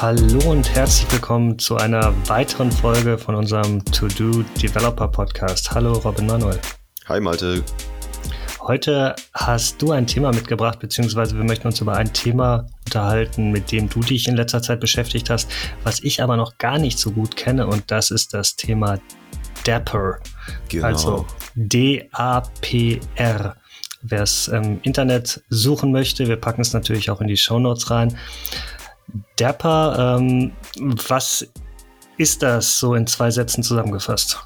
Hallo und herzlich willkommen zu einer weiteren Folge von unserem To-Do Developer Podcast. Hallo Robin Manuel. Hi Malte. Heute hast du ein Thema mitgebracht, beziehungsweise wir möchten uns über ein Thema unterhalten, mit dem du dich in letzter Zeit beschäftigt hast, was ich aber noch gar nicht so gut kenne und das ist das Thema Dapper. Genau. Also D-A-P-R. Wer es im Internet suchen möchte, wir packen es natürlich auch in die Show Notes rein. Dapper, ähm, was ist das so in zwei Sätzen zusammengefasst?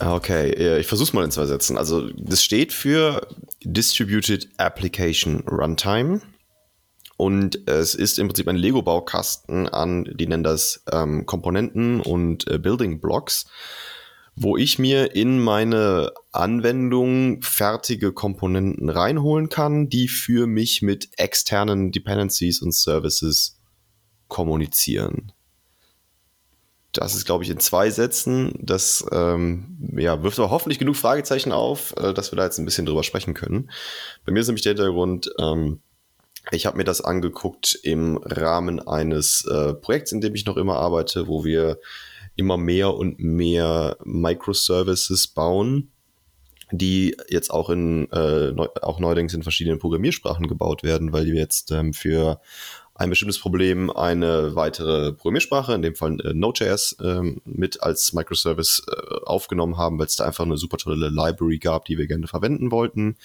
Okay, ich versuche es mal in zwei Sätzen. Also das steht für Distributed Application Runtime und es ist im Prinzip ein Lego-Baukasten an, die nennen das ähm, Komponenten und äh, Building Blocks wo ich mir in meine Anwendung fertige Komponenten reinholen kann, die für mich mit externen Dependencies und Services kommunizieren. Das ist, glaube ich, in zwei Sätzen. Das ähm, ja, wirft aber hoffentlich genug Fragezeichen auf, äh, dass wir da jetzt ein bisschen drüber sprechen können. Bei mir ist nämlich der Hintergrund, ähm, ich habe mir das angeguckt im Rahmen eines äh, Projekts, in dem ich noch immer arbeite, wo wir immer mehr und mehr Microservices bauen, die jetzt auch in äh, neu, auch neuerdings in verschiedenen Programmiersprachen gebaut werden, weil wir jetzt ähm, für ein bestimmtes Problem eine weitere Programmiersprache, in dem Fall äh, Node.js, ähm, mit als Microservice äh, aufgenommen haben, weil es da einfach eine super tolle Library gab, die wir gerne verwenden wollten.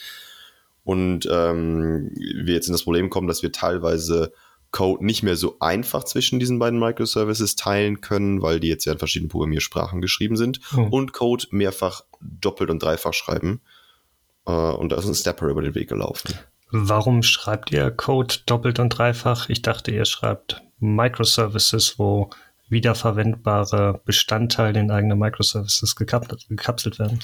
Und ähm, wir jetzt in das Problem kommen, dass wir teilweise Code nicht mehr so einfach zwischen diesen beiden Microservices teilen können, weil die jetzt ja in verschiedenen Programmiersprachen geschrieben sind oh. und Code mehrfach doppelt und dreifach schreiben. Äh, und da ist ein Stepper über den Weg gelaufen. Warum schreibt ihr Code doppelt und dreifach? Ich dachte, ihr schreibt Microservices, wo wiederverwendbare Bestandteile in eigene Microservices gekapselt werden.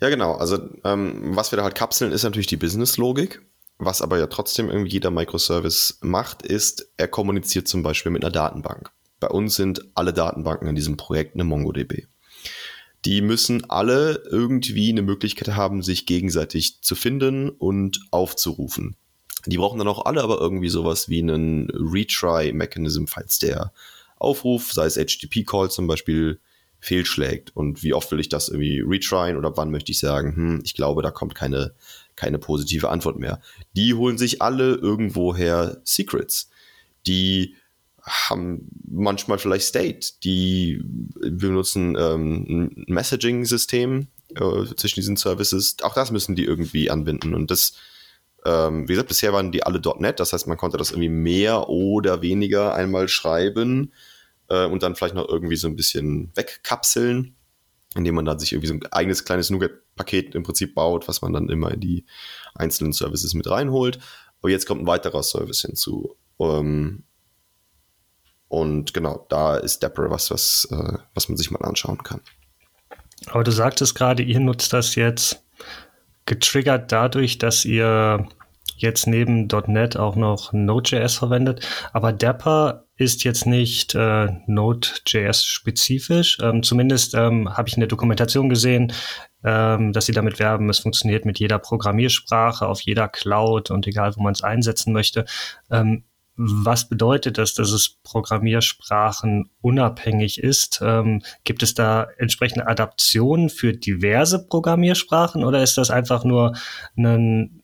Ja, genau. Also ähm, was wir da halt kapseln, ist natürlich die Business-Logik. Was aber ja trotzdem irgendwie jeder Microservice macht, ist, er kommuniziert zum Beispiel mit einer Datenbank. Bei uns sind alle Datenbanken in diesem Projekt eine MongoDB. Die müssen alle irgendwie eine Möglichkeit haben, sich gegenseitig zu finden und aufzurufen. Die brauchen dann auch alle aber irgendwie sowas wie einen Retry-Mechanism, falls der Aufruf, sei es HTTP-Call zum Beispiel, fehlschlägt. Und wie oft will ich das irgendwie retryen oder wann möchte ich sagen, hm, ich glaube, da kommt keine keine positive Antwort mehr. Die holen sich alle irgendwoher Secrets. Die haben manchmal vielleicht State. Die benutzen ähm, ein Messaging-System äh, zwischen diesen Services. Auch das müssen die irgendwie anbinden. Und das, ähm, wie gesagt, bisher waren die alle .NET. Das heißt, man konnte das irgendwie mehr oder weniger einmal schreiben äh, und dann vielleicht noch irgendwie so ein bisschen wegkapseln indem man dann sich irgendwie so ein eigenes kleines Nougat-Paket im Prinzip baut, was man dann immer in die einzelnen Services mit reinholt. Aber jetzt kommt ein weiterer Service hinzu. Ähm, und genau, da ist Dapper was, was, äh, was man sich mal anschauen kann. Aber du sagtest gerade, ihr nutzt das jetzt getriggert dadurch, dass ihr jetzt neben .NET auch noch Node.js verwendet. Aber Dapper ist jetzt nicht äh, Node.js spezifisch. Ähm, zumindest ähm, habe ich in der Dokumentation gesehen, ähm, dass sie damit werben, es funktioniert mit jeder Programmiersprache, auf jeder Cloud und egal, wo man es einsetzen möchte. Ähm, was bedeutet das, dass es Programmiersprachen unabhängig ist? Ähm, gibt es da entsprechende Adaptionen für diverse Programmiersprachen oder ist das einfach nur ein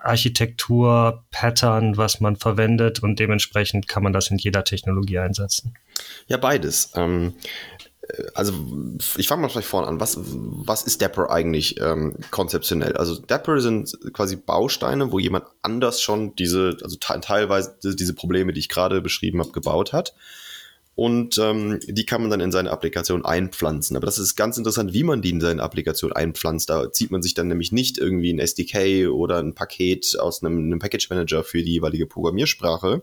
Architektur-Pattern, was man verwendet und dementsprechend kann man das in jeder Technologie einsetzen? Ja, beides. Ähm, äh, also ich fange mal vielleicht vorne an. Was, was ist Dapper eigentlich ähm, konzeptionell? Also Dapper sind quasi Bausteine, wo jemand anders schon diese, also teilweise diese Probleme, die ich gerade beschrieben habe, gebaut hat und ähm, die kann man dann in seine Applikation einpflanzen. Aber das ist ganz interessant, wie man die in seine Applikation einpflanzt. Da zieht man sich dann nämlich nicht irgendwie ein SDK oder ein Paket aus einem, einem Package Manager für die jeweilige Programmiersprache,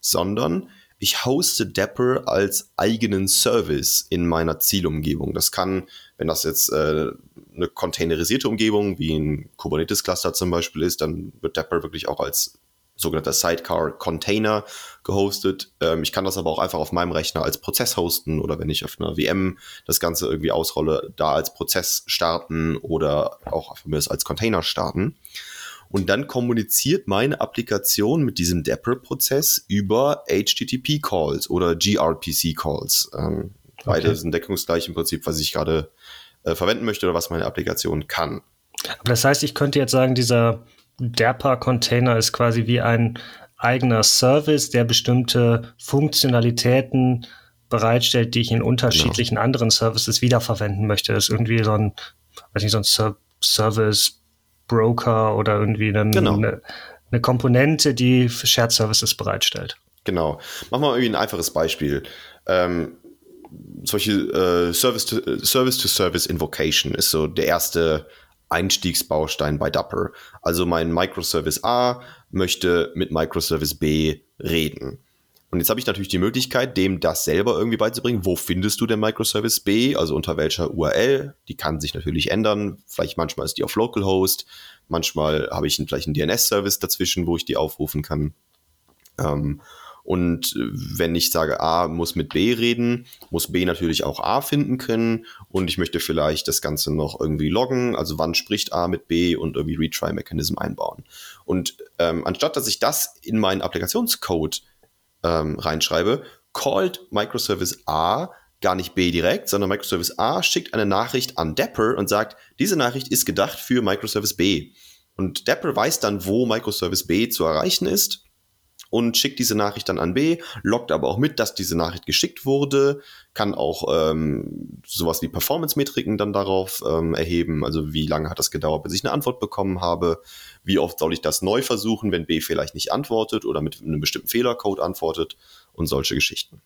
sondern ich hoste Dapper als eigenen Service in meiner Zielumgebung. Das kann, wenn das jetzt äh, eine containerisierte Umgebung wie ein Kubernetes-Cluster zum Beispiel ist, dann wird Dapper wirklich auch als sogenannter Sidecar-Container gehostet. Ähm, ich kann das aber auch einfach auf meinem Rechner als Prozess hosten oder wenn ich auf einer VM das Ganze irgendwie ausrolle, da als Prozess starten oder auch für das als Container starten. Und dann kommuniziert meine Applikation mit diesem Dapper-Prozess über HTTP-Calls oder gRPC-Calls. Ähm, okay. Beide sind deckungsgleich im Prinzip, was ich gerade äh, verwenden möchte oder was meine Applikation kann. Aber das heißt, ich könnte jetzt sagen, dieser Dapper-Container ist quasi wie ein eigener Service, der bestimmte Funktionalitäten bereitstellt, die ich in unterschiedlichen genau. anderen Services wiederverwenden möchte. Das ist irgendwie so ein, weiß nicht, so ein Ser Service Broker oder irgendwie dann genau. eine, eine Komponente, die Shared Services bereitstellt. Genau. Machen wir mal irgendwie ein einfaches Beispiel. Ähm, solche äh, Service, to, Service to Service Invocation ist so der erste Einstiegsbaustein bei Dapper. Also mein Microservice A möchte mit Microservice B reden. Und jetzt habe ich natürlich die Möglichkeit, dem das selber irgendwie beizubringen. Wo findest du den Microservice B? Also unter welcher URL? Die kann sich natürlich ändern. Vielleicht manchmal ist die auf Localhost. Manchmal habe ich vielleicht einen DNS-Service dazwischen, wo ich die aufrufen kann. Ähm, und wenn ich sage, A muss mit B reden, muss B natürlich auch A finden können. Und ich möchte vielleicht das Ganze noch irgendwie loggen. Also wann spricht A mit B und irgendwie Retry-Mechanism einbauen. Und ähm, anstatt dass ich das in meinen Applikationscode ähm, reinschreibe, called Microservice A gar nicht B direkt, sondern Microservice A schickt eine Nachricht an Dapper und sagt, diese Nachricht ist gedacht für Microservice B. Und Dapper weiß dann, wo Microservice B zu erreichen ist und schickt diese Nachricht dann an B, loggt aber auch mit, dass diese Nachricht geschickt wurde, kann auch ähm, sowas wie Performance-Metriken dann darauf ähm, erheben, also wie lange hat das gedauert, bis ich eine Antwort bekommen habe, wie oft soll ich das neu versuchen, wenn B vielleicht nicht antwortet oder mit einem bestimmten Fehlercode antwortet und solche Geschichten.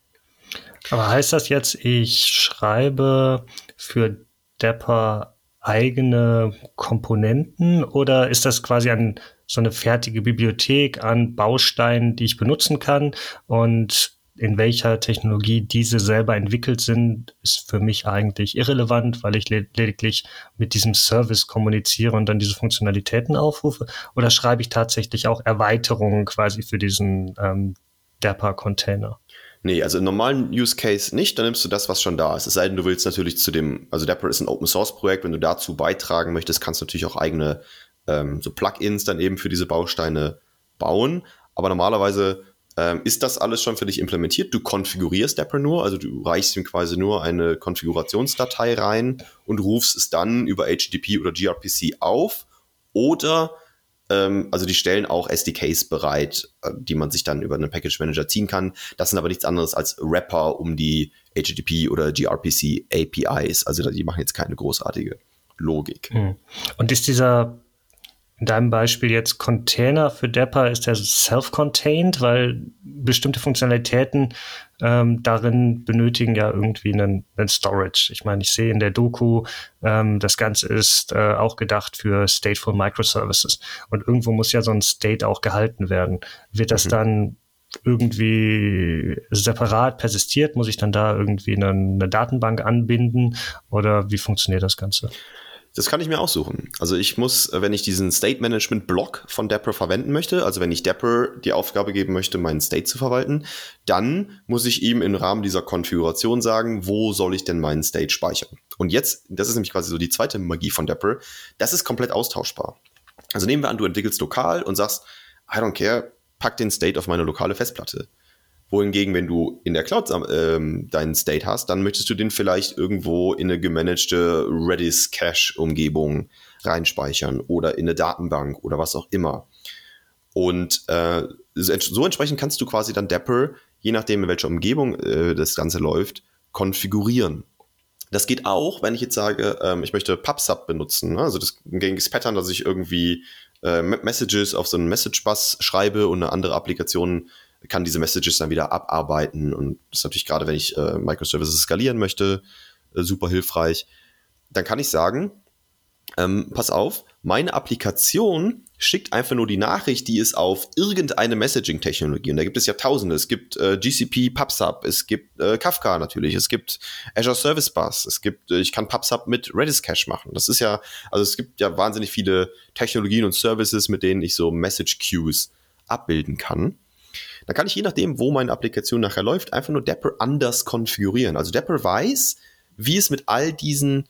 Aber heißt das jetzt, ich schreibe für Dapper eigene Komponenten oder ist das quasi ein so eine fertige Bibliothek an Bausteinen, die ich benutzen kann. Und in welcher Technologie diese selber entwickelt sind, ist für mich eigentlich irrelevant, weil ich lediglich mit diesem Service kommuniziere und dann diese Funktionalitäten aufrufe. Oder schreibe ich tatsächlich auch Erweiterungen quasi für diesen ähm, Dapper-Container? Nee, also im normalen Use Case nicht, dann nimmst du das, was schon da ist. Es sei denn, du willst natürlich zu dem, also Dapper ist ein Open Source Projekt, wenn du dazu beitragen möchtest, kannst du natürlich auch eigene ähm, so Plugins dann eben für diese Bausteine bauen. Aber normalerweise ähm, ist das alles schon für dich implementiert. Du konfigurierst Dapper nur, also du reichst ihm quasi nur eine Konfigurationsdatei rein und rufst es dann über HTTP oder gRPC auf. Oder, ähm, also die stellen auch SDKs bereit, äh, die man sich dann über einen Package Manager ziehen kann. Das sind aber nichts anderes als Wrapper um die HTTP oder gRPC APIs. Also die machen jetzt keine großartige Logik. Hm. Und ist dieser in deinem Beispiel jetzt Container für Dapper, ist der self-contained, weil bestimmte Funktionalitäten ähm, darin benötigen ja irgendwie einen, einen, Storage. Ich meine, ich sehe in der Doku, ähm, das Ganze ist äh, auch gedacht für Stateful Microservices. Und irgendwo muss ja so ein State auch gehalten werden. Wird das mhm. dann irgendwie separat persistiert? Muss ich dann da irgendwie eine, eine Datenbank anbinden? Oder wie funktioniert das Ganze? Das kann ich mir aussuchen. Also ich muss, äh, wenn ich diesen State Management Block von Dapper verwenden möchte, also wenn ich Dapper die Aufgabe geben möchte, meinen State zu verwalten, dann muss ich ihm im Rahmen dieser Konfiguration sagen, wo soll ich denn meinen State speichern. Und jetzt, das ist nämlich quasi so die zweite Magie von Dapper, das ist komplett austauschbar. Also nehmen wir an, du entwickelst lokal und sagst, I don't care, pack den State auf meine lokale Festplatte wohingegen, wenn du in der Cloud ähm, deinen State hast, dann möchtest du den vielleicht irgendwo in eine gemanagte Redis Cache Umgebung reinspeichern oder in eine Datenbank oder was auch immer. Und äh, so entsprechend kannst du quasi dann Dapper, je nachdem in welcher Umgebung äh, das Ganze läuft, konfigurieren. Das geht auch, wenn ich jetzt sage, ähm, ich möchte PubSub benutzen. Ne? Also das gängiges Pattern, dass ich irgendwie äh, Messages auf so einen Message Bus schreibe und eine andere Applikation kann diese Messages dann wieder abarbeiten und das ist natürlich gerade, wenn ich äh, Microservices skalieren möchte, äh, super hilfreich. Dann kann ich sagen, ähm, pass auf, meine Applikation schickt einfach nur die Nachricht, die ist auf irgendeine Messaging-Technologie. Und da gibt es ja tausende. Es gibt äh, GCP, PubSub, es gibt äh, Kafka natürlich, es gibt Azure Service Bus, es gibt, äh, ich kann PubSub mit Redis Cache machen. Das ist ja, also es gibt ja wahnsinnig viele Technologien und Services, mit denen ich so Message Queues abbilden kann. Dann kann ich je nachdem, wo meine Applikation nachher läuft, einfach nur Dapper anders konfigurieren. Also Dapper weiß, wie es mit all diesen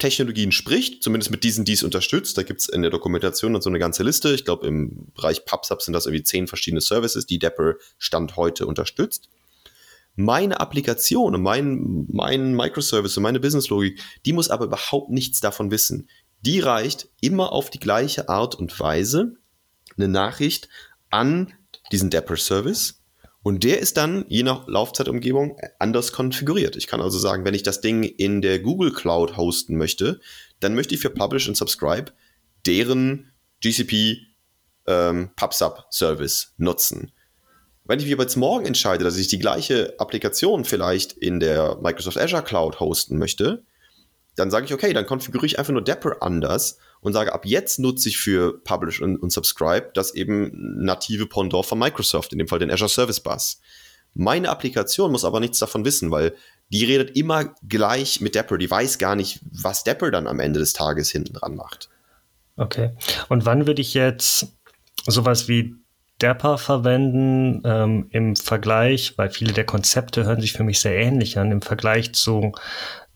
Technologien spricht, zumindest mit diesen, die es unterstützt. Da gibt es in der Dokumentation dann so eine ganze Liste. Ich glaube, im Bereich PubSub sind das irgendwie zehn verschiedene Services, die Dapper Stand heute unterstützt. Meine Applikation und mein, mein Microservice und meine Businesslogik, die muss aber überhaupt nichts davon wissen. Die reicht immer auf die gleiche Art und Weise eine Nachricht an diesen Dapper-Service und der ist dann je nach Laufzeitumgebung anders konfiguriert. Ich kann also sagen, wenn ich das Ding in der Google Cloud hosten möchte, dann möchte ich für Publish und Subscribe deren GCP ähm, PubSub Service nutzen. Wenn ich mich aber jetzt morgen entscheide, dass ich die gleiche Applikation vielleicht in der Microsoft Azure Cloud hosten möchte, dann sage ich, okay, dann konfiguriere ich einfach nur Dapper anders und sage, ab jetzt nutze ich für Publish und, und Subscribe das eben native Pendant von Microsoft, in dem Fall den Azure Service Bus. Meine Applikation muss aber nichts davon wissen, weil die redet immer gleich mit Dapper. Die weiß gar nicht, was Dapper dann am Ende des Tages hinten dran macht. Okay. Und wann würde ich jetzt sowas wie Dapper verwenden ähm, im Vergleich, weil viele der Konzepte hören sich für mich sehr ähnlich an, im Vergleich zu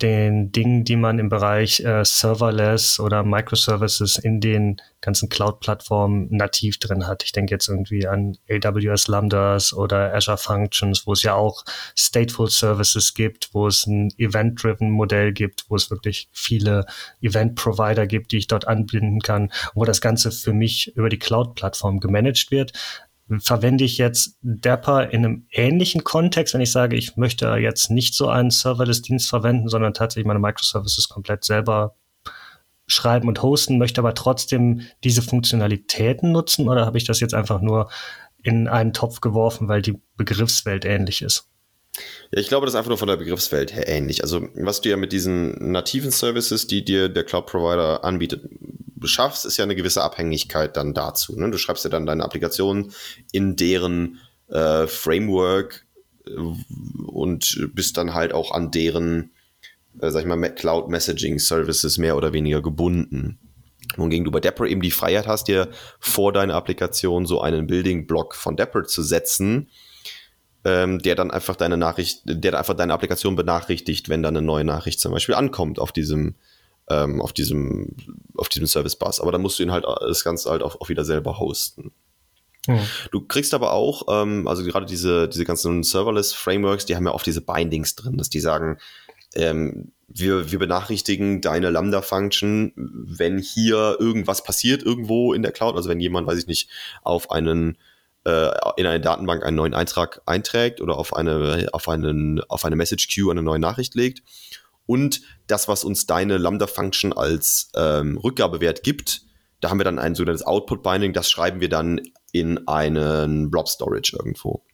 den Dingen, die man im Bereich äh, Serverless oder Microservices in den ganzen Cloud-Plattformen nativ drin hat. Ich denke jetzt irgendwie an AWS Lambdas oder Azure Functions, wo es ja auch Stateful Services gibt, wo es ein Event-Driven Modell gibt, wo es wirklich viele Event-Provider gibt, die ich dort anbinden kann, wo das Ganze für mich über die Cloud-Plattform gemanagt wird verwende ich jetzt Dapper in einem ähnlichen Kontext, wenn ich sage, ich möchte jetzt nicht so einen Serverless-Dienst verwenden, sondern tatsächlich meine Microservices komplett selber schreiben und hosten, möchte aber trotzdem diese Funktionalitäten nutzen oder habe ich das jetzt einfach nur in einen Topf geworfen, weil die Begriffswelt ähnlich ist? Ja, ich glaube, das ist einfach nur von der Begriffswelt her ähnlich. Also, was du ja mit diesen nativen Services, die dir der Cloud-Provider anbietet, beschaffst, ist ja eine gewisse Abhängigkeit dann dazu. Ne? Du schreibst ja dann deine Applikation in deren äh, Framework äh, und bist dann halt auch an deren, äh, sag ich mal, Cloud Messaging Services mehr oder weniger gebunden. Wohingegen du bei Dapper eben die Freiheit hast, dir vor deiner Applikation so einen Building-Block von Dapper zu setzen, ähm, der dann einfach deine Nachricht, der einfach deine Applikation benachrichtigt, wenn dann eine neue Nachricht zum Beispiel ankommt auf diesem, ähm, auf diesem, auf diesem Service Bus. Aber dann musst du ihn halt das Ganze halt auch, auch wieder selber hosten. Mhm. Du kriegst aber auch, ähm, also gerade diese, diese ganzen Serverless-Frameworks, die haben ja oft diese Bindings drin, dass die sagen, ähm, wir, wir benachrichtigen deine Lambda-Function, wenn hier irgendwas passiert irgendwo in der Cloud, also wenn jemand, weiß ich nicht, auf einen äh, in eine Datenbank einen neuen Eintrag einträgt oder auf eine, auf einen, auf eine Message Queue eine neue Nachricht legt. Und das, was uns deine Lambda-Function als ähm, Rückgabewert gibt, da haben wir dann ein sogenanntes Output-Binding, das schreiben wir dann in einen Blob-Storage irgendwo.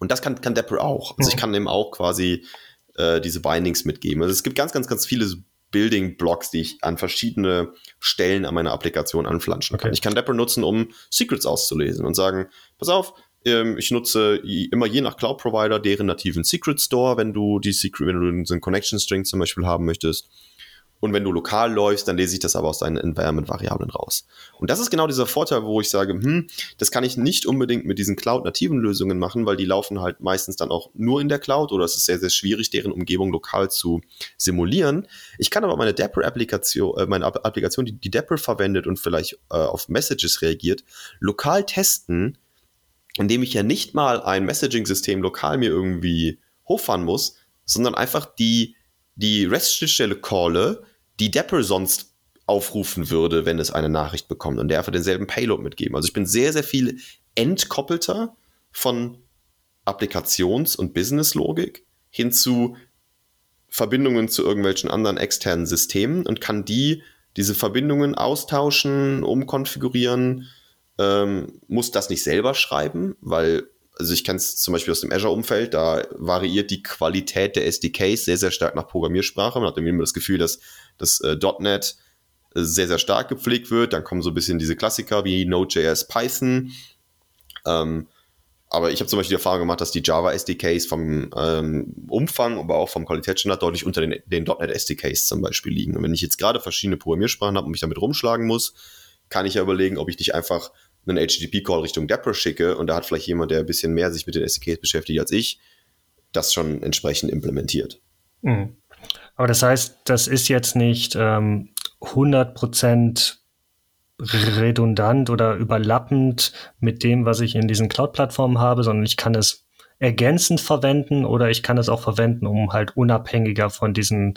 Und das kann, kann Dapper auch. Also ich kann dem auch quasi äh, diese Bindings mitgeben. Also es gibt ganz, ganz, ganz viele Building Blocks, die ich an verschiedene Stellen an meiner Applikation anflanschen kann. Okay. Ich kann Dapper nutzen, um Secrets auszulesen und sagen, pass auf, ähm, ich nutze immer je nach Cloud Provider deren nativen Secret Store, wenn du die Secret, wenn du so einen Connection String zum Beispiel haben möchtest. Und wenn du lokal läufst, dann lese ich das aber aus deinen Environment-Variablen raus. Und das ist genau dieser Vorteil, wo ich sage, hm, das kann ich nicht unbedingt mit diesen Cloud-nativen Lösungen machen, weil die laufen halt meistens dann auch nur in der Cloud oder es ist sehr, sehr schwierig, deren Umgebung lokal zu simulieren. Ich kann aber meine Dapper-Applikation, äh, meine Applikation, die, die Dapper verwendet und vielleicht äh, auf Messages reagiert, lokal testen, indem ich ja nicht mal ein Messaging-System lokal mir irgendwie hochfahren muss, sondern einfach die die REST-Schnittstelle calle, die Dapper sonst aufrufen würde, wenn es eine Nachricht bekommt und der einfach denselben Payload mitgeben. Also ich bin sehr, sehr viel entkoppelter von Applikations- und Business-Logik hin zu Verbindungen zu irgendwelchen anderen externen Systemen und kann die, diese Verbindungen austauschen, umkonfigurieren, ähm, muss das nicht selber schreiben, weil also ich kenne es zum Beispiel aus dem Azure-Umfeld, da variiert die Qualität der SDKs sehr, sehr stark nach Programmiersprache. Man hat immer das Gefühl, dass das äh, .NET äh, sehr, sehr stark gepflegt wird. Dann kommen so ein bisschen diese Klassiker wie Node.js, Python. Ähm, aber ich habe zum Beispiel die Erfahrung gemacht, dass die Java SDKs vom ähm, Umfang, aber auch vom Qualitätsstandard deutlich unter den, den .NET SDKs zum Beispiel liegen. Und wenn ich jetzt gerade verschiedene Programmiersprachen habe und mich damit rumschlagen muss, kann ich ja überlegen, ob ich nicht einfach einen HTTP-Call Richtung Dapper schicke und da hat vielleicht jemand, der ein bisschen mehr sich mit den SDKs beschäftigt als ich, das schon entsprechend implementiert. Mhm. Aber das heißt, das ist jetzt nicht ähm, 100% redundant oder überlappend mit dem, was ich in diesen Cloud-Plattformen habe, sondern ich kann es ergänzend verwenden oder ich kann es auch verwenden, um halt unabhängiger von diesen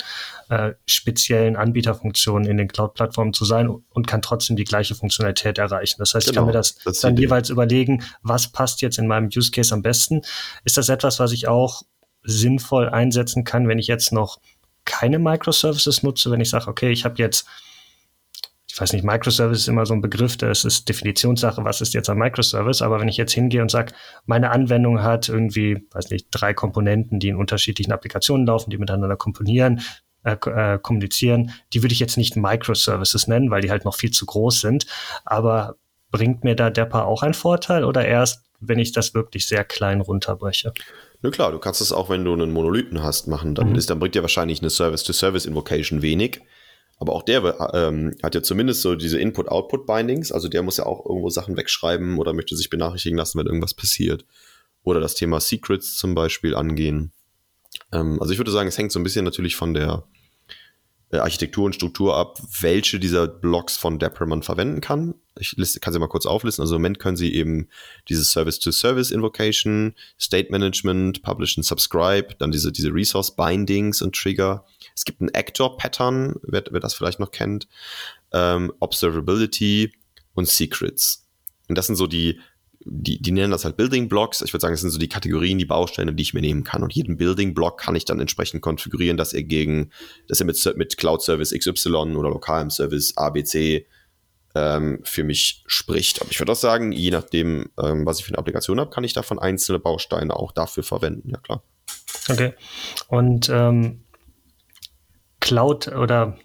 äh, speziellen Anbieterfunktionen in den Cloud-Plattformen zu sein und kann trotzdem die gleiche Funktionalität erreichen. Das heißt, genau, ich kann genau, mir das, das dann jeweils überlegen, was passt jetzt in meinem Use Case am besten. Ist das etwas, was ich auch sinnvoll einsetzen kann, wenn ich jetzt noch keine Microservices nutze, wenn ich sage, okay, ich habe jetzt ich weiß nicht, Microservice ist immer so ein Begriff, das ist Definitionssache, was ist jetzt ein Microservice, aber wenn ich jetzt hingehe und sage, meine Anwendung hat irgendwie, weiß nicht, drei Komponenten, die in unterschiedlichen Applikationen laufen, die miteinander komponieren, äh, äh, kommunizieren, die würde ich jetzt nicht Microservices nennen, weil die halt noch viel zu groß sind, aber bringt mir da Depper auch einen Vorteil oder erst, wenn ich das wirklich sehr klein runterbreche? Na klar, du kannst es auch, wenn du einen Monolithen hast, machen. Dann, mhm. ist, dann bringt dir wahrscheinlich eine Service-to-Service-Invocation wenig. Aber auch der ähm, hat ja zumindest so diese Input-Output-Bindings. Also der muss ja auch irgendwo Sachen wegschreiben oder möchte sich benachrichtigen lassen, wenn irgendwas passiert. Oder das Thema Secrets zum Beispiel angehen. Ähm, also ich würde sagen, es hängt so ein bisschen natürlich von der Architektur und Struktur ab, welche dieser Blocks von Dapper man verwenden kann. Ich kann sie mal kurz auflisten. Also im Moment können sie eben dieses Service-to-Service-Invocation, State Management, Publish and Subscribe, dann diese, diese Resource-Bindings und Trigger es gibt ein Actor-Pattern, wer, wer, das vielleicht noch kennt, ähm, Observability und Secrets. Und das sind so die, die, die nennen das halt Building Blocks. Ich würde sagen, das sind so die Kategorien, die Bausteine, die ich mir nehmen kann. Und jeden Building Block kann ich dann entsprechend konfigurieren, dass er gegen, dass er mit, mit Cloud Service XY oder lokalem Service ABC ähm, für mich spricht. Aber ich würde auch sagen, je nachdem, ähm, was ich für eine Applikation habe, kann ich davon einzelne Bausteine auch dafür verwenden. Ja, klar. Okay. Und ähm, Cloud oder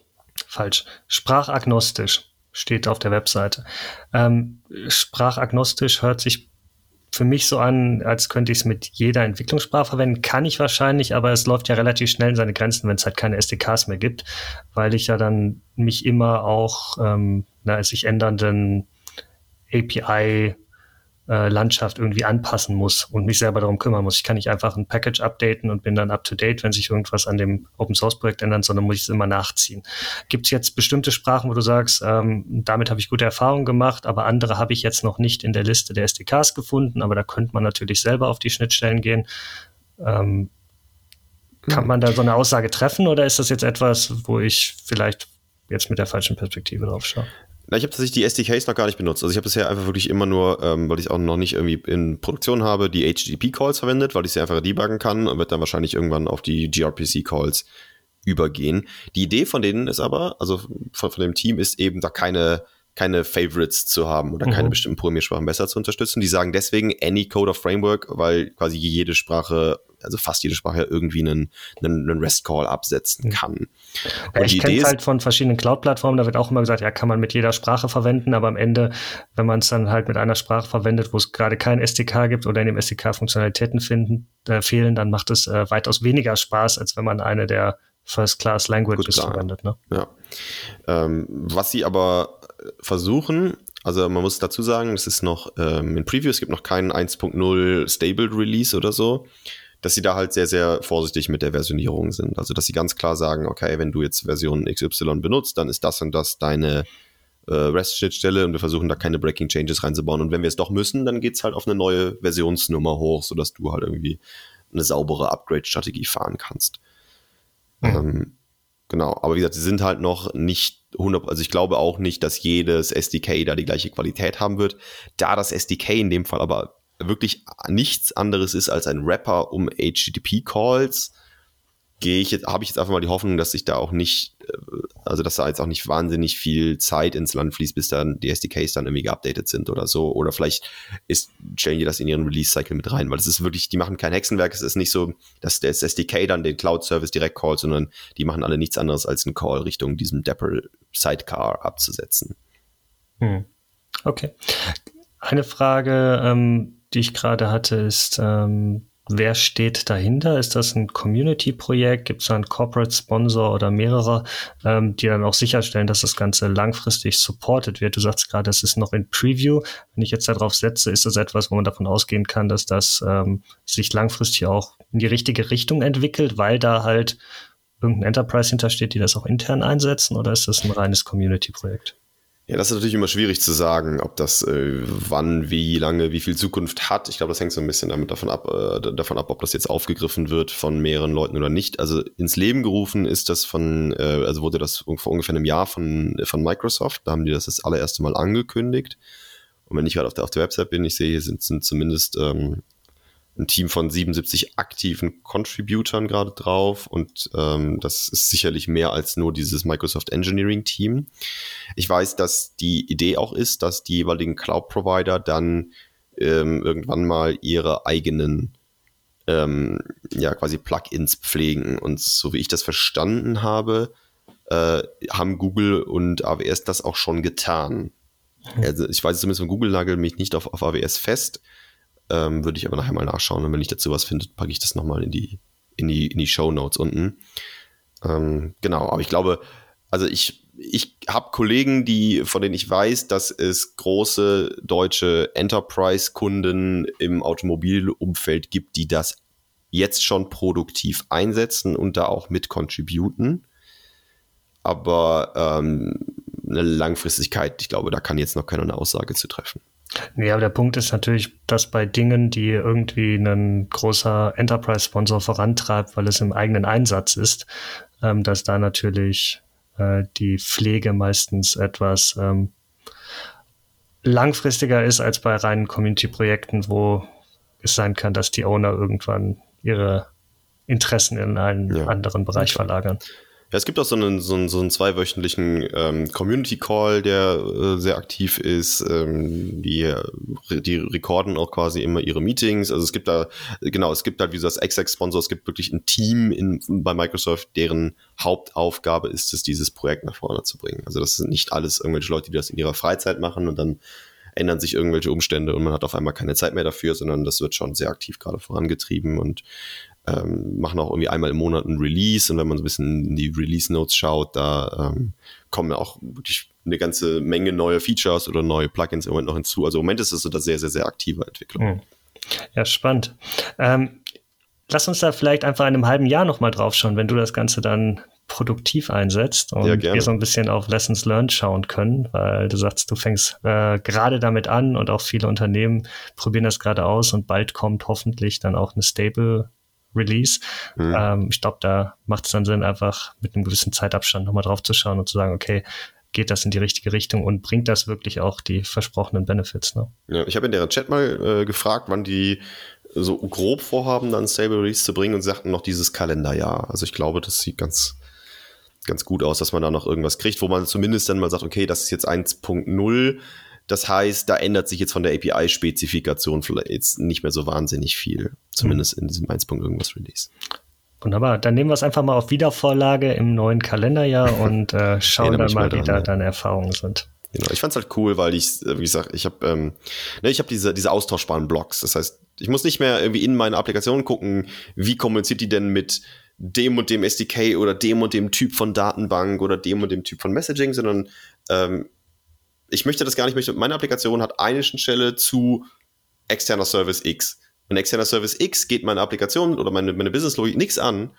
falsch, sprachagnostisch steht auf der Webseite. Ähm, sprachagnostisch hört sich für mich so an, als könnte ich es mit jeder Entwicklungssprache verwenden. Kann ich wahrscheinlich, aber es läuft ja relativ schnell in seine Grenzen, wenn es halt keine SDKs mehr gibt, weil ich ja dann mich immer auch ähm, na, sich ändernden API äh, Landschaft irgendwie anpassen muss und mich selber darum kümmern muss. Ich kann nicht einfach ein Package updaten und bin dann up to date, wenn sich irgendwas an dem Open Source Projekt ändert, sondern muss ich es immer nachziehen. Gibt es jetzt bestimmte Sprachen, wo du sagst, ähm, damit habe ich gute Erfahrungen gemacht, aber andere habe ich jetzt noch nicht in der Liste der SDKs gefunden, aber da könnte man natürlich selber auf die Schnittstellen gehen. Ähm, kann man da so eine Aussage treffen oder ist das jetzt etwas, wo ich vielleicht jetzt mit der falschen Perspektive drauf schaue? Na, ich habe tatsächlich die SDKs noch gar nicht benutzt. Also ich habe bisher einfach wirklich immer nur, ähm, weil ich auch noch nicht irgendwie in Produktion habe, die HTTP-Calls verwendet, weil ich sie einfach debuggen kann und wird dann wahrscheinlich irgendwann auf die gRPC-Calls übergehen. Die Idee von denen ist aber, also von, von dem Team ist eben da keine keine Favorites zu haben oder mhm. keine bestimmten Programmiersprachen besser zu unterstützen. Die sagen deswegen any Code of Framework, weil quasi jede Sprache, also fast jede Sprache irgendwie einen, einen, einen REST-Call absetzen mhm. kann. Ja, ich kenne es halt von verschiedenen Cloud-Plattformen, da wird auch immer gesagt, ja, kann man mit jeder Sprache verwenden, aber am Ende, wenn man es dann halt mit einer Sprache verwendet, wo es gerade kein SDK gibt oder in dem SDK Funktionalitäten finden, äh, fehlen, dann macht es äh, weitaus weniger Spaß, als wenn man eine der First-Class Languages Gut, verwendet. Ne? Ja. Ähm, was sie aber versuchen, also man muss dazu sagen, es ist noch ähm, in Preview, es gibt noch keinen 1.0 Stable Release oder so, dass sie da halt sehr, sehr vorsichtig mit der Versionierung sind. Also dass sie ganz klar sagen, okay, wenn du jetzt Version XY benutzt, dann ist das und das deine äh, REST-Schnittstelle und wir versuchen da keine Breaking Changes reinzubauen. Und wenn wir es doch müssen, dann geht es halt auf eine neue Versionsnummer hoch, sodass du halt irgendwie eine saubere Upgrade-Strategie fahren kannst. Mhm. Ähm, genau, aber wie gesagt, sie sind halt noch nicht 100, also ich glaube auch nicht, dass jedes SDK da die gleiche Qualität haben wird. Da das SDK in dem Fall aber wirklich nichts anderes ist als ein Wrapper um HTTP-Calls, gehe ich jetzt, habe ich jetzt einfach mal die Hoffnung, dass sich da auch nicht, äh, also dass da jetzt auch nicht wahnsinnig viel Zeit ins Land fließt, bis dann die SDKs dann irgendwie geupdatet sind oder so. Oder vielleicht ist, stellen die das in ihren Release-Cycle mit rein, weil es ist wirklich, die machen kein Hexenwerk. Es ist nicht so, dass das SDK dann den Cloud-Service direkt callt, sondern die machen alle nichts anderes als einen Call Richtung diesem Dapper Sidecar abzusetzen. Hm. Okay. Eine Frage, ähm, die ich gerade hatte, ist, ähm, wer steht dahinter? Ist das ein Community-Projekt? Gibt es einen Corporate Sponsor oder mehrere, ähm, die dann auch sicherstellen, dass das Ganze langfristig supported wird? Du sagst gerade, es ist noch in Preview. Wenn ich jetzt darauf setze, ist das etwas, wo man davon ausgehen kann, dass das ähm, sich langfristig auch in die richtige Richtung entwickelt, weil da halt irgendein Enterprise hintersteht, die das auch intern einsetzen oder ist das ein reines Community-Projekt? Ja, das ist natürlich immer schwierig zu sagen, ob das äh, wann, wie lange, wie viel Zukunft hat. Ich glaube, das hängt so ein bisschen damit davon ab, äh, davon ab, ob das jetzt aufgegriffen wird von mehreren Leuten oder nicht. Also ins Leben gerufen ist das von, äh, also wurde das vor ungefähr einem Jahr von, von Microsoft. Da haben die das das allererste Mal angekündigt. Und wenn ich gerade auf der, auf der Website bin, ich sehe, hier sind, sind zumindest ähm, ein Team von 77 aktiven Contributern gerade drauf und ähm, das ist sicherlich mehr als nur dieses Microsoft Engineering Team. Ich weiß, dass die Idee auch ist, dass die jeweiligen Cloud-Provider dann ähm, irgendwann mal ihre eigenen ähm, ja quasi Plugins pflegen und so wie ich das verstanden habe, äh, haben Google und AWS das auch schon getan. Also ich weiß zumindest von Google nagel mich nicht auf, auf AWS fest. Ähm, Würde ich aber nachher mal nachschauen und wenn ich dazu was finde, packe ich das nochmal in die, in die, in die Show Notes unten. Ähm, genau, aber ich glaube, also ich, ich habe Kollegen, die, von denen ich weiß, dass es große deutsche Enterprise-Kunden im Automobilumfeld gibt, die das jetzt schon produktiv einsetzen und da auch mit contributen. Aber ähm, eine Langfristigkeit, ich glaube, da kann jetzt noch keiner eine Aussage zu treffen. Nee, aber der Punkt ist natürlich, dass bei Dingen, die irgendwie ein großer Enterprise-Sponsor vorantreibt, weil es im eigenen Einsatz ist, ähm, dass da natürlich äh, die Pflege meistens etwas ähm, langfristiger ist als bei reinen Community-Projekten, wo es sein kann, dass die Owner irgendwann ihre Interessen in einen ja. anderen Bereich verlagern. Ja, es gibt auch so einen, so einen, so einen zweiwöchentlichen ähm, Community Call, der äh, sehr aktiv ist. Ähm, die, die rekorden auch quasi immer ihre Meetings. Also es gibt da, genau, es gibt halt wie so das Exec-Sponsor, es gibt wirklich ein Team in, bei Microsoft, deren Hauptaufgabe ist es, dieses Projekt nach vorne zu bringen. Also das sind nicht alles irgendwelche Leute, die das in ihrer Freizeit machen und dann ändern sich irgendwelche Umstände und man hat auf einmal keine Zeit mehr dafür, sondern das wird schon sehr aktiv gerade vorangetrieben und ähm, machen auch irgendwie einmal im Monat ein Release und wenn man so ein bisschen in die Release Notes schaut, da ähm, kommen auch wirklich eine ganze Menge neue Features oder neue Plugins im Moment noch hinzu. Also im Moment ist es so eine sehr, sehr, sehr aktive Entwicklung. Hm. Ja, spannend. Ähm, lass uns da vielleicht einfach in einem halben Jahr nochmal drauf schauen, wenn du das Ganze dann produktiv einsetzt und ja, wir so ein bisschen auf Lessons Learned schauen können, weil du sagst, du fängst äh, gerade damit an und auch viele Unternehmen probieren das gerade aus und bald kommt hoffentlich dann auch eine Stable Release. Mhm. Ähm, ich glaube, da macht es dann Sinn, einfach mit einem gewissen Zeitabstand nochmal drauf zu schauen und zu sagen, okay, geht das in die richtige Richtung und bringt das wirklich auch die versprochenen Benefits? Ne? Ja, ich habe in deren Chat mal äh, gefragt, wann die so grob vorhaben, dann Stable Release zu bringen und sie sagten noch dieses Kalenderjahr. Also ich glaube, das sieht ganz, ganz gut aus, dass man da noch irgendwas kriegt, wo man zumindest dann mal sagt, okay, das ist jetzt 1.0 das heißt, da ändert sich jetzt von der API-Spezifikation vielleicht jetzt nicht mehr so wahnsinnig viel, zumindest in diesem 1. irgendwas Release. Wunderbar, dann nehmen wir es einfach mal auf Wiedervorlage im neuen Kalenderjahr und äh, schauen dann mal, wie da deine Erfahrungen sind. Genau, ich fand's halt cool, weil ich, äh, wie gesagt, ich habe ähm, ne, ich habe diese, diese austauschbaren Blocks. Das heißt, ich muss nicht mehr irgendwie in meine Applikation gucken, wie kommuniziert die denn mit dem und dem SDK oder dem und dem Typ von Datenbank oder dem und dem Typ von Messaging, sondern ähm, ich möchte das gar nicht, möchte, meine Applikation hat eine Schnittstelle zu externer Service X. Und externer Service X geht meine Applikation oder meine, meine Business-Logik nichts an.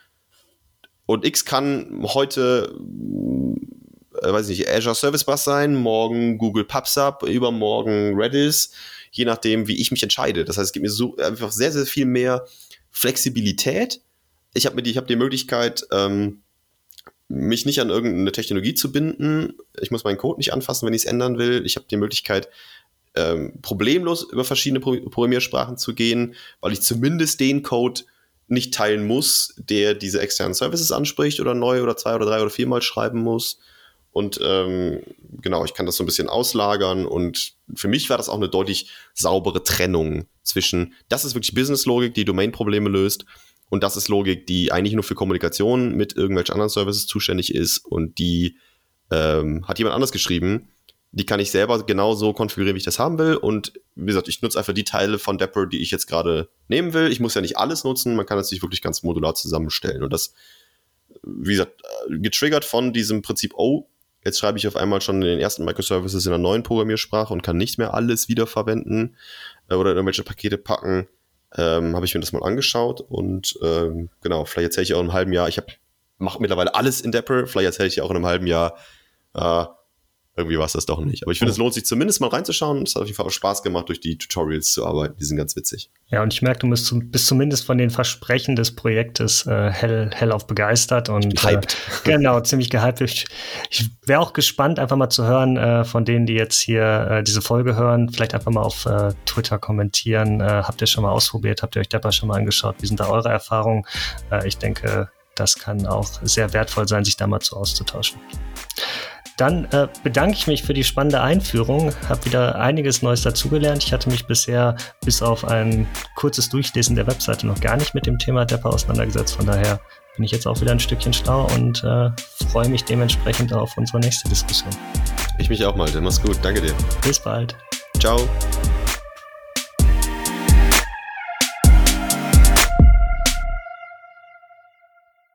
Und X kann heute, äh, weiß ich nicht, Azure Service Bus sein, morgen Google PubSub, übermorgen Redis, je nachdem, wie ich mich entscheide. Das heißt, es gibt mir so einfach sehr, sehr viel mehr Flexibilität. Ich habe mir die, ich habe die Möglichkeit, ähm, mich nicht an irgendeine Technologie zu binden. Ich muss meinen Code nicht anfassen, wenn ich es ändern will. Ich habe die Möglichkeit, ähm, problemlos über verschiedene Pro Programmiersprachen zu gehen, weil ich zumindest den Code nicht teilen muss, der diese externen Services anspricht oder neu oder zwei oder drei oder viermal schreiben muss. Und ähm, genau, ich kann das so ein bisschen auslagern und für mich war das auch eine deutlich saubere Trennung zwischen, das ist wirklich Business-Logik, die Domain-Probleme löst und das ist Logik, die eigentlich nur für Kommunikation mit irgendwelchen anderen Services zuständig ist und die ähm, hat jemand anders geschrieben. Die kann ich selber genauso konfigurieren, wie ich das haben will. Und wie gesagt, ich nutze einfach die Teile von Dapper, die ich jetzt gerade nehmen will. Ich muss ja nicht alles nutzen, man kann es sich wirklich ganz modular zusammenstellen. Und das, wie gesagt, äh, getriggert von diesem Prinzip, oh, jetzt schreibe ich auf einmal schon den ersten Microservices in einer neuen Programmiersprache und kann nicht mehr alles wiederverwenden äh, oder irgendwelche Pakete packen ähm, habe ich mir das mal angeschaut und ähm, genau, vielleicht erzähle ich auch in einem halben Jahr, ich mache mittlerweile alles in Dapper. Vielleicht erzähle ich auch in einem halben Jahr, äh, irgendwie war es das doch nicht. Aber ich finde, oh. es lohnt sich zumindest mal reinzuschauen. Es hat auf jeden Fall auch Spaß gemacht, durch die Tutorials zu arbeiten. Die sind ganz witzig. Ja, und ich merke, du bist, bist zumindest von den Versprechen des Projektes äh, hell, hellauf begeistert und hyped. Äh, genau, ziemlich gehypt. Ich, ich wäre auch gespannt, einfach mal zu hören, äh, von denen, die jetzt hier äh, diese Folge hören, vielleicht einfach mal auf äh, Twitter kommentieren. Äh, habt ihr schon mal ausprobiert? Habt ihr euch Depper schon mal angeschaut? Wie sind da eure Erfahrungen? Ich denke, das kann auch sehr wertvoll sein, sich da mal zu auszutauschen. Dann äh, bedanke ich mich für die spannende Einführung, habe wieder einiges Neues dazugelernt. Ich hatte mich bisher bis auf ein kurzes Durchlesen der Webseite noch gar nicht mit dem Thema Depper auseinandergesetzt. Von daher bin ich jetzt auch wieder ein Stückchen schlau und äh, freue mich dementsprechend auf unsere nächste Diskussion. Ich mich auch mal, mach's gut. Danke dir. Bis bald. Ciao.